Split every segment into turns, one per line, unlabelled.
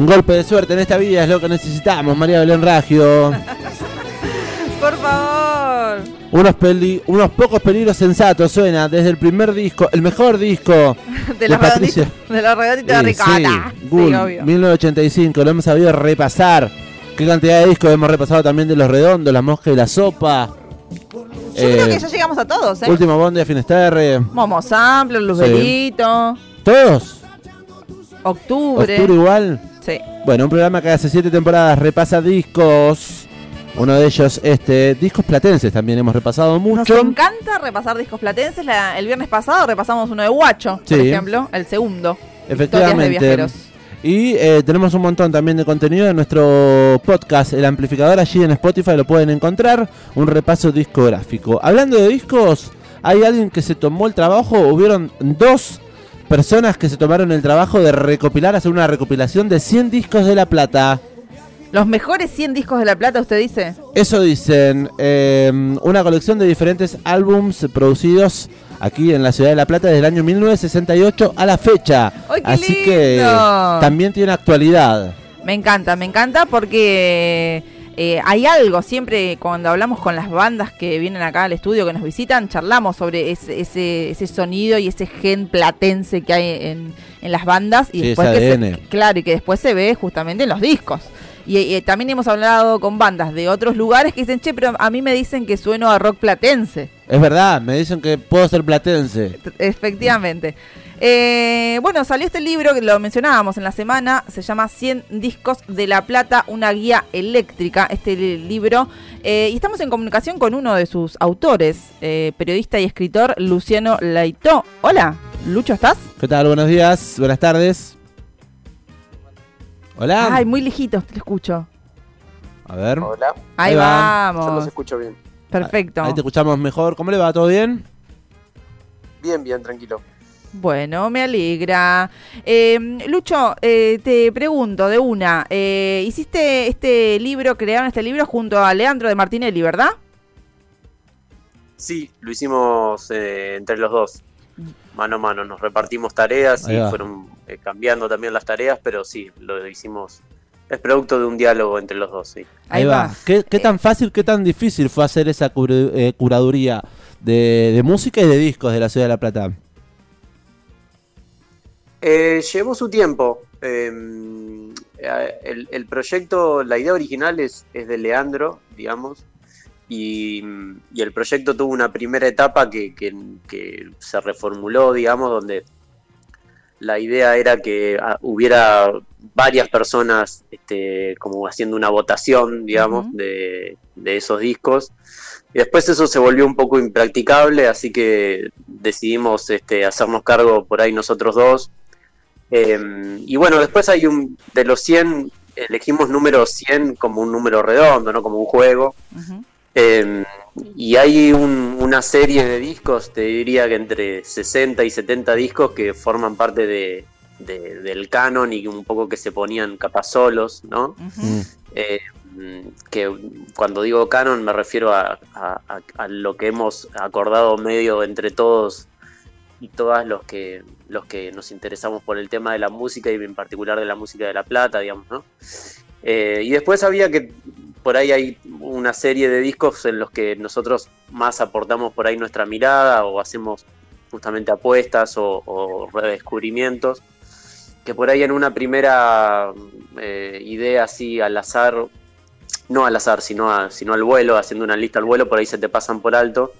Un golpe de suerte en esta vida es lo que necesitamos, María Belén Ragio.
Por favor.
Unos, peli- unos pocos peligros sensatos suena desde el primer disco, el mejor disco
De los
Patricia.
de, los redonditos de ricota.
sí, Gull,
obvio.
1985, lo hemos sabido repasar. Qué cantidad de discos hemos repasado también de Los Redondos, La Mosca y la Sopa.
Yo creo
Eh,
que ya llegamos a todos, ¿eh?
Último Bondi de Finisterre.
Momo Sampler, Luzbelito,
¿Todos?
Octubre.
¿Octubre igual?
Sí.
Bueno, un programa que hace siete temporadas repasa discos. Uno de ellos, este, discos platenses también hemos repasado
Nos
mucho.
encanta repasar discos platenses. La- el viernes pasado repasamos uno de Guacho, por ejemplo, el segundo. De
Efectivamente.
viajeros.
Y eh, tenemos un montón también de contenido en nuestro podcast, El Amplificador, allí en Spotify lo pueden encontrar, un repaso discográfico. Hablando de discos, hay alguien que se tomó el trabajo, hubieron dos personas que se tomaron el trabajo de recopilar, hacer una recopilación de 100 discos de La Plata.
Los mejores 100 discos de La Plata, usted dice.
Eso dicen, eh, una colección de diferentes álbums producidos aquí en la ciudad de La Plata desde el año 1968 a la fecha.
¡Ay, qué
Así que también tiene actualidad.
Me encanta, me encanta porque eh, hay algo, siempre cuando hablamos con las bandas que vienen acá al estudio, que nos visitan, charlamos sobre ese, ese, ese sonido y ese gen platense que hay en, en las bandas. Y
Sí,
después que se, claro, y que después se ve justamente en los discos. Y, y también hemos hablado con bandas de otros lugares que dicen, che, pero a mí me dicen que sueno a rock platense.
Es verdad, me dicen que puedo ser platense.
Efectivamente. Eh, bueno, salió este libro que lo mencionábamos en la semana, se llama 100 discos de La Plata, una guía eléctrica, este li- libro. Eh, y estamos en comunicación con uno de sus autores, eh, periodista y escritor Luciano Laitó. Hola, Lucho, ¿estás?
¿Qué tal? Buenos días, buenas tardes. Hola.
Ay, muy lejitos, te escucho.
A ver.
Hola,
Ahí,
Ahí va.
yo los
vamos.
escucho bien.
Perfecto.
Ahí te escuchamos mejor. ¿Cómo le va? ¿Todo bien?
Bien, bien, tranquilo.
Bueno, me alegra. Eh, Lucho, eh, te pregunto de una. eh, hiciste este libro, crearon este libro junto a Leandro de Martinelli, ¿verdad?
Sí, lo hicimos eh, entre los dos, mano a mano. Nos repartimos tareas y fueron eh, cambiando también las tareas, pero sí, lo hicimos. Es producto de un diálogo entre los dos, sí.
Ahí, va. ¿Qué, qué tan fácil, qué tan difícil fue hacer esa cura- eh, curaduría de, de música y de discos de la ciudad de La Plata?
Eh, llevó su tiempo. eh, el, el proyecto, la idea original es, es de Leandro, digamos, y, y el proyecto tuvo una primera etapa que, que- que se reformuló, digamos, donde la idea era que ah, hubiera varias personas este, como haciendo una votación, digamos, de esos discos. Y después eso se volvió un poco impracticable, así que decidimos este, hacernos cargo por ahí nosotros dos. Eh, y bueno, después hay un, de los 100, elegimos número 100 como un número redondo, no como un juego. Eh, y hay un- una serie de discos, te diría que entre 60 y 70 discos que forman parte de, de- del canon y un poco que se ponían capaz solos, ¿no?
Mm.
Eh, que cuando digo canon me refiero a, a- a- a lo que hemos acordado medio entre todos y todas los que los que nos interesamos por el tema de la música y en particular de la música de La Plata, digamos, ¿no? Eh, y después había que por ahí hay una serie de discos en los que nosotros más aportamos por ahí nuestra mirada o hacemos justamente apuestas o, o redescubrimientos que por ahí en una primera eh, idea así al azar, no al azar, sino, a- sino al vuelo, haciendo una lista al vuelo, por ahí se te pasan por alto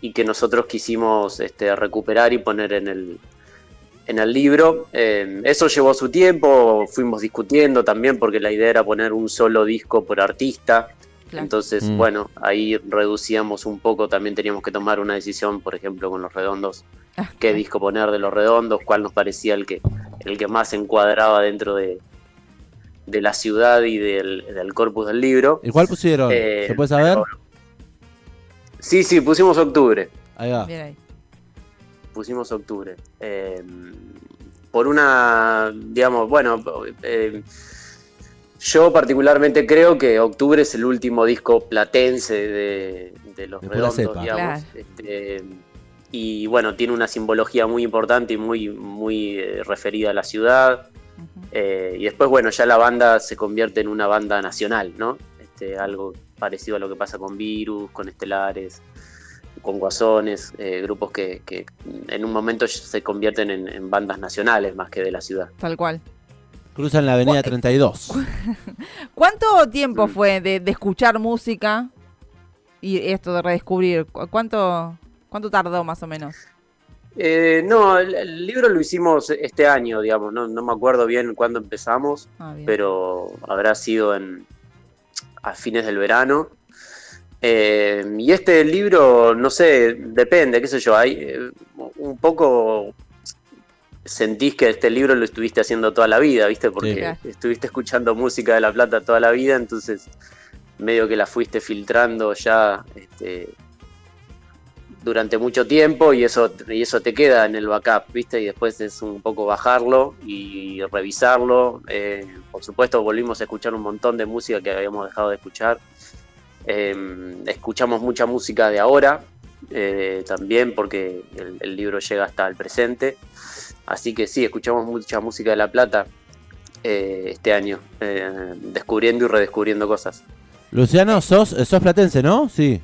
y que nosotros quisimos este, recuperar y poner en el, en el libro. Eh, eso llevó su tiempo, fuimos discutiendo también porque la idea era poner un solo disco por artista.
Claro.
Entonces,
Mm.
bueno, ahí reducíamos un poco, también teníamos que tomar una decisión, por ejemplo, con los redondos,
Ah,
qué disco poner de los redondos, cuál nos parecía el que, el que más se encuadraba dentro de, de la ciudad y del, del corpus del libro.
¿Y cuál pusieron?
Eh,
¿Se puede saber?
pero- Sí, sí, pusimos octubre.
Ahí va.
Bien ahí.
Pusimos octubre. Eh, por una, digamos, bueno, eh, yo particularmente creo que octubre es el último disco platense de, de los
De
redondos, digamos.
Claro.
Este, y bueno, tiene una simbología muy importante y muy, muy eh, referida a la ciudad. Eh, y después, bueno, ya la banda se convierte en una banda nacional, ¿no? Este, algo parecido a lo que pasa con Virus, con Estelares, con Guasones, eh, grupos que, que, en un momento se convierten en, en, bandas nacionales más que de la ciudad.
Tal cual.
Cruzan la avenida 32.
¿Cuánto tiempo fue de, de, escuchar música y esto de redescubrir? ¿Cuánto, cuánto tardó más o menos?
Eh, no, el, el, libro lo hicimos este año, digamos, no, no me acuerdo bien cuándo empezamos, ah, pero habrá sido en a fines del verano. Eh, y este libro, no sé, depende, qué sé yo, hay eh, un poco sentís que este libro lo estuviste haciendo toda la vida, ¿viste? Porque sí. estuviste escuchando música de La Plata toda la vida, entonces medio que la fuiste filtrando ya este, durante mucho tiempo y eso, y eso te queda en el backup, ¿viste? Y después es un poco bajarlo y revisarlo. Eh, por supuesto, volvimos a escuchar un montón de música que habíamos dejado de escuchar. Eh, escuchamos mucha música de ahora eh, también porque el, el, libro llega hasta el presente. Así que sí, escuchamos mucha música de La Plata eh, este año, descubriendo y redescubriendo cosas.
Luciano, sos, sos platense, ¿no? Sí.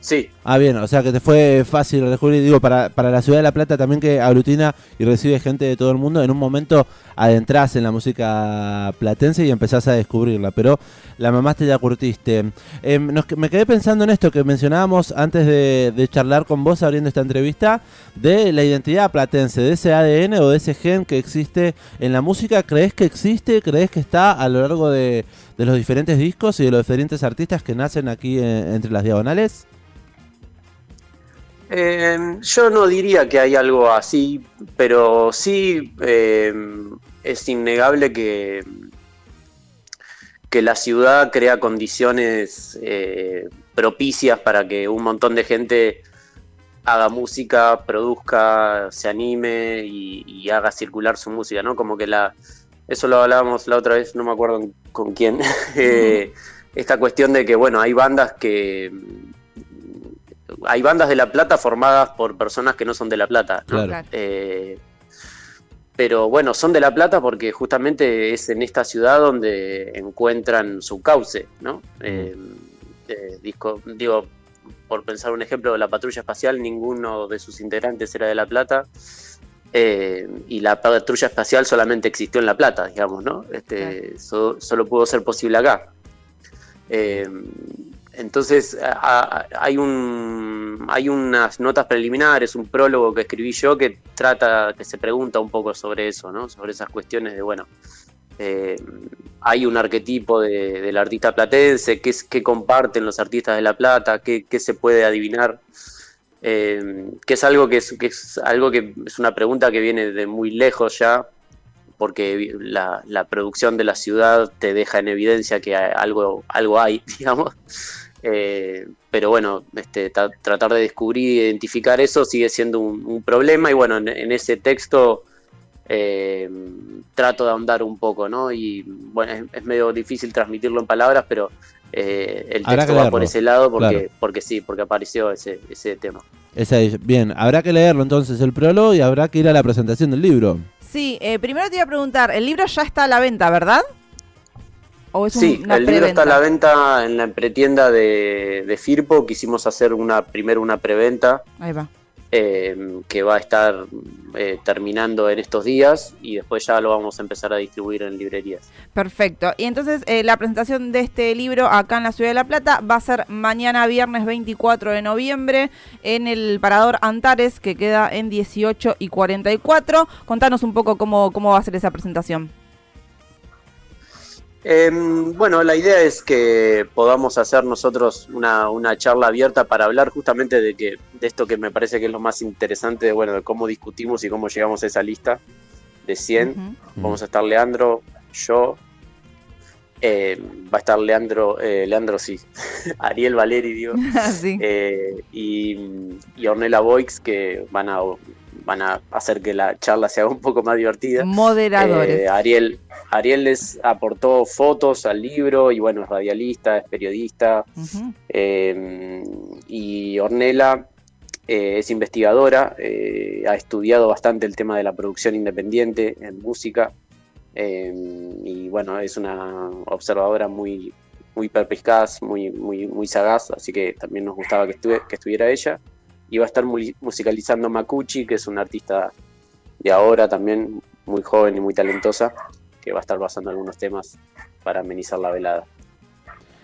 Sí.
Ah, bien, o sea que te fue fácil descubrir, digo, para, para la ciudad de La Plata también que aglutina y recibe gente de todo el mundo, en un momento adentrás en la música platense y empezás a descubrirla, pero la mamá te ya curtiste. Eh, nos, me quedé pensando en esto que mencionábamos antes de, charlar con vos abriendo esta entrevista, de la identidad platense, de ese ADN o de ese gen que existe en la música, ¿crees que existe? ¿Crees que está a lo largo de, de los diferentes discos y de los diferentes artistas que nacen aquí en, entre las diagonales?
Eh, yo no diría que hay algo así, pero sí eh, es innegable que, que la ciudad crea condiciones eh, propicias para que un montón de gente haga música, produzca, se anime y, y, haga circular su música, ¿no? Como que la... Eso lo hablábamos la otra vez, no me acuerdo con quién. -huh. esta cuestión de que, bueno, hay bandas que hay bandas de La Plata formadas por personas que no son de La Plata. ¿no? Claro. Eh, pero bueno, son de La Plata porque justamente es en esta ciudad donde encuentran su cauce, ¿no? Eh, eh, disco, digo, por pensar un ejemplo, la patrulla espacial, ninguno de sus integrantes era de La Plata. Eh, y la patrulla espacial solamente existió en La Plata, digamos, ¿no? Este, so, solo pudo ser posible acá. Eh, entonces hay unas notas preliminares, un prólogo que escribí yo que trata, que se pregunta un poco sobre eso, ¿no? sobre esas cuestiones de, bueno, eh, hay un arquetipo de, del artista platense, qué, qué comparten los artistas de La Plata, qué, qué se puede adivinar, eh, que es algo que es, que es algo que es una pregunta que viene de muy lejos ya, porque la, la, producción de la ciudad te deja en evidencia que algo, algo hay, digamos. Eh, pero bueno, este, tratar de descubrir e identificar eso sigue siendo un, un problema y bueno, en, en ese texto eh, trato de ahondar un poco, ¿no? Y bueno, es, es medio difícil transmitirlo en palabras, pero eh, el texto va por ese lado porque, claro. porque sí, porque apareció ese, ese tema.
Esa bien, habrá que leerlo entonces el prólogo y habrá que ir a la presentación del libro.
Sí, eh, primero te iba a preguntar, el libro ya está a la venta, ¿verdad?
¿O es sí, una el libro está a la venta en la pretienda de, de Firpo. Quisimos hacer una primero una preventa.
Ahí va.
Eh, que va a estar eh, terminando en estos días y después ya lo vamos a empezar a distribuir en librerías.
Perfecto. Y entonces eh, la presentación de este libro acá en la Ciudad de La Plata va a ser mañana viernes 24 de noviembre en el Parador Antares que queda en 18 y 44. Contanos un poco cómo, cómo va a ser esa presentación.
Eh, bueno, la idea es que podamos hacer nosotros una, una, charla abierta para hablar justamente de que de esto que me parece que es lo más interesante, de, bueno, de cómo discutimos y cómo llegamos a esa lista de 100. Uh -huh. Vamos a estar Leandro, yo, eh, va a estar Leandro, eh, Leandro sí, Ariel Valeri, digo, sí. eh, y, y Ornella Boix, que van a van a hacer que la charla sea un poco más divertida.
Moderadores.
Eh, Ariel, Ariel les aportó fotos al libro y bueno, es radialista, es periodista. Uh -huh. eh, y Ornella eh, es investigadora, ha estudiado bastante el tema de la producción independiente en música. Y bueno, es una observadora muy, muy perspicaz, muy, muy, muy sagaz, así que también nos gustaba que, estuve, que estuviera ella. Y va a estar musicalizando Makuchi, que es una artista de ahora también, muy joven y muy talentosa, que va a estar basando algunos temas para amenizar la velada.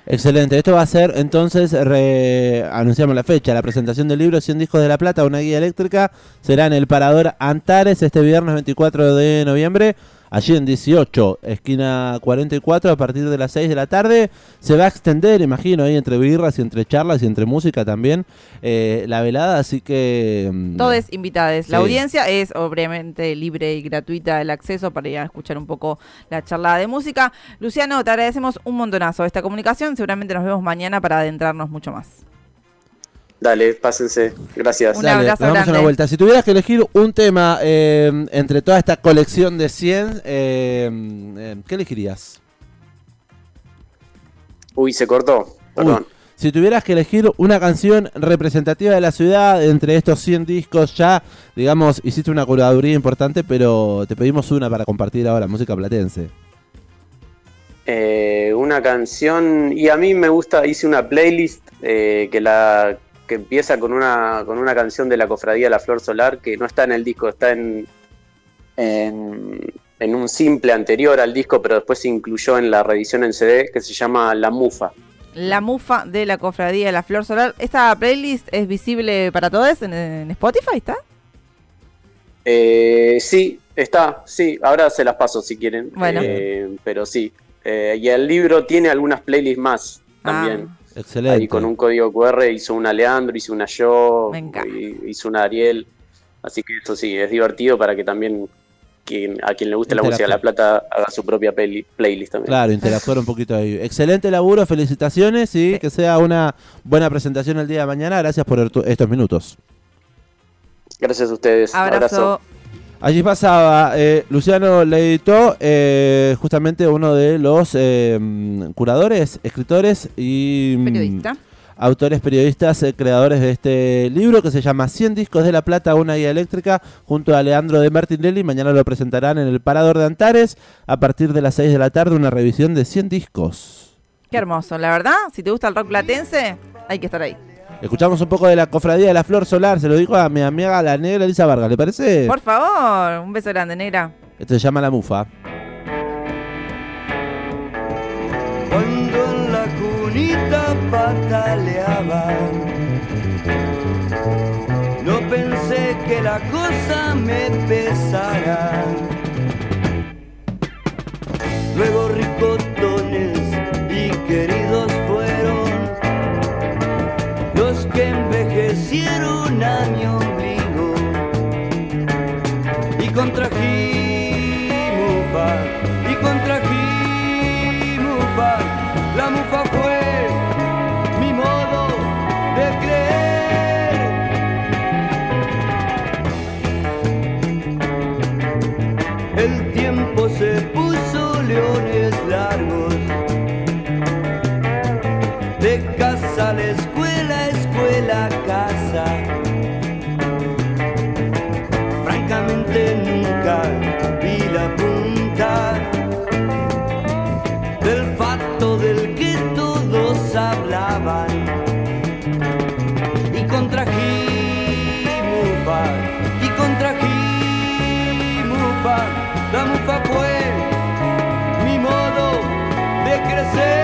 Excelente, esto va a ser entonces, anunciamos la fecha, la presentación del libro 100 discos de la plata, una guía eléctrica, será en el Parador Antares este viernes 24 de noviembre allí en 18, esquina 44, a partir de las 6 de la tarde. Se va a extender, imagino, ahí entre birras y entre charlas y entre música también, eh, la velada, así que...
Mm, Todos invitados. La audiencia es obviamente libre y gratuita el acceso para ir a escuchar un poco la charla de música. Luciano, te agradecemos un montonazo esta comunicación. Seguramente nos vemos mañana para adentrarnos mucho más.
Dale, pásense. Gracias.
Un abrazo damos una vuelta. Si tuvieras que elegir un tema eh, entre toda esta colección de 100, eh, eh, ¿qué elegirías?
Uy, se cortó. Perdón.
si tuvieras que elegir una canción representativa de la ciudad entre estos 100 discos, ya, digamos, hiciste una curaduría importante, pero te pedimos una para compartir ahora, música platense.
una canción, y a mí me gusta, hice una playlist que la que empieza con una, con una canción de la Cofradía La Flor Solar que no está en el disco, está en, en, un simple anterior al disco, pero después se incluyó en la reedición en CD que se llama La Mufa.
La Mufa de la Cofradía La Flor Solar. ¿Esta playlist es visible para todos en, Spotify? ¿Está?
Eh, sí, está, sí. Ahora se las paso si quieren. Bueno. Eh, pero sí. Eh, y el libro tiene algunas playlists más también. Ah.
Excelente.
Ahí con un código QR hizo una Leandro, hizo una yo, hizo una Ariel. Así que eso sí, es divertido para que también quien, a quien le guste la música de La Plata haga su propia playlist también.
Claro, interactuar un poquito ahí. Excelente laburo, felicitaciones y que sea una buena presentación el día de mañana. Gracias por estos minutos.
Gracias a ustedes.
Abrazo.
Allí pasaba, eh, Luciano le editó eh, justamente uno de los eh, curadores, escritores y
mm,
autores periodistas, creadores de este libro que se llama 100 discos de la plata, una guía eléctrica, junto a Leandro de Martinelli. Mañana lo presentarán en el Parador de Antares a partir de las 6 de la tarde, una revisión de 100 discos.
Qué hermoso, la verdad, si te gusta el rock platense, hay que estar ahí.
Escuchamos un poco de la cofradía de la flor solar, se lo dijo a mi amiga la negra Elisa Vargas, ¿le parece?
Por favor, un beso grande, negra.
Esto se llama La Mufa.
Cuando en la cunita pataleaba, no pensé que la cosa me pesara. Luego ricotones y queridos a mi ombligo. Y contrajimos y contrajimos la mufa fue mi modo de creer. El tiempo se puso leones hablaban. Y contra Mufa, y contra Mufa, la mufa fue mi modo de crecer.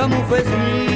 La mufa es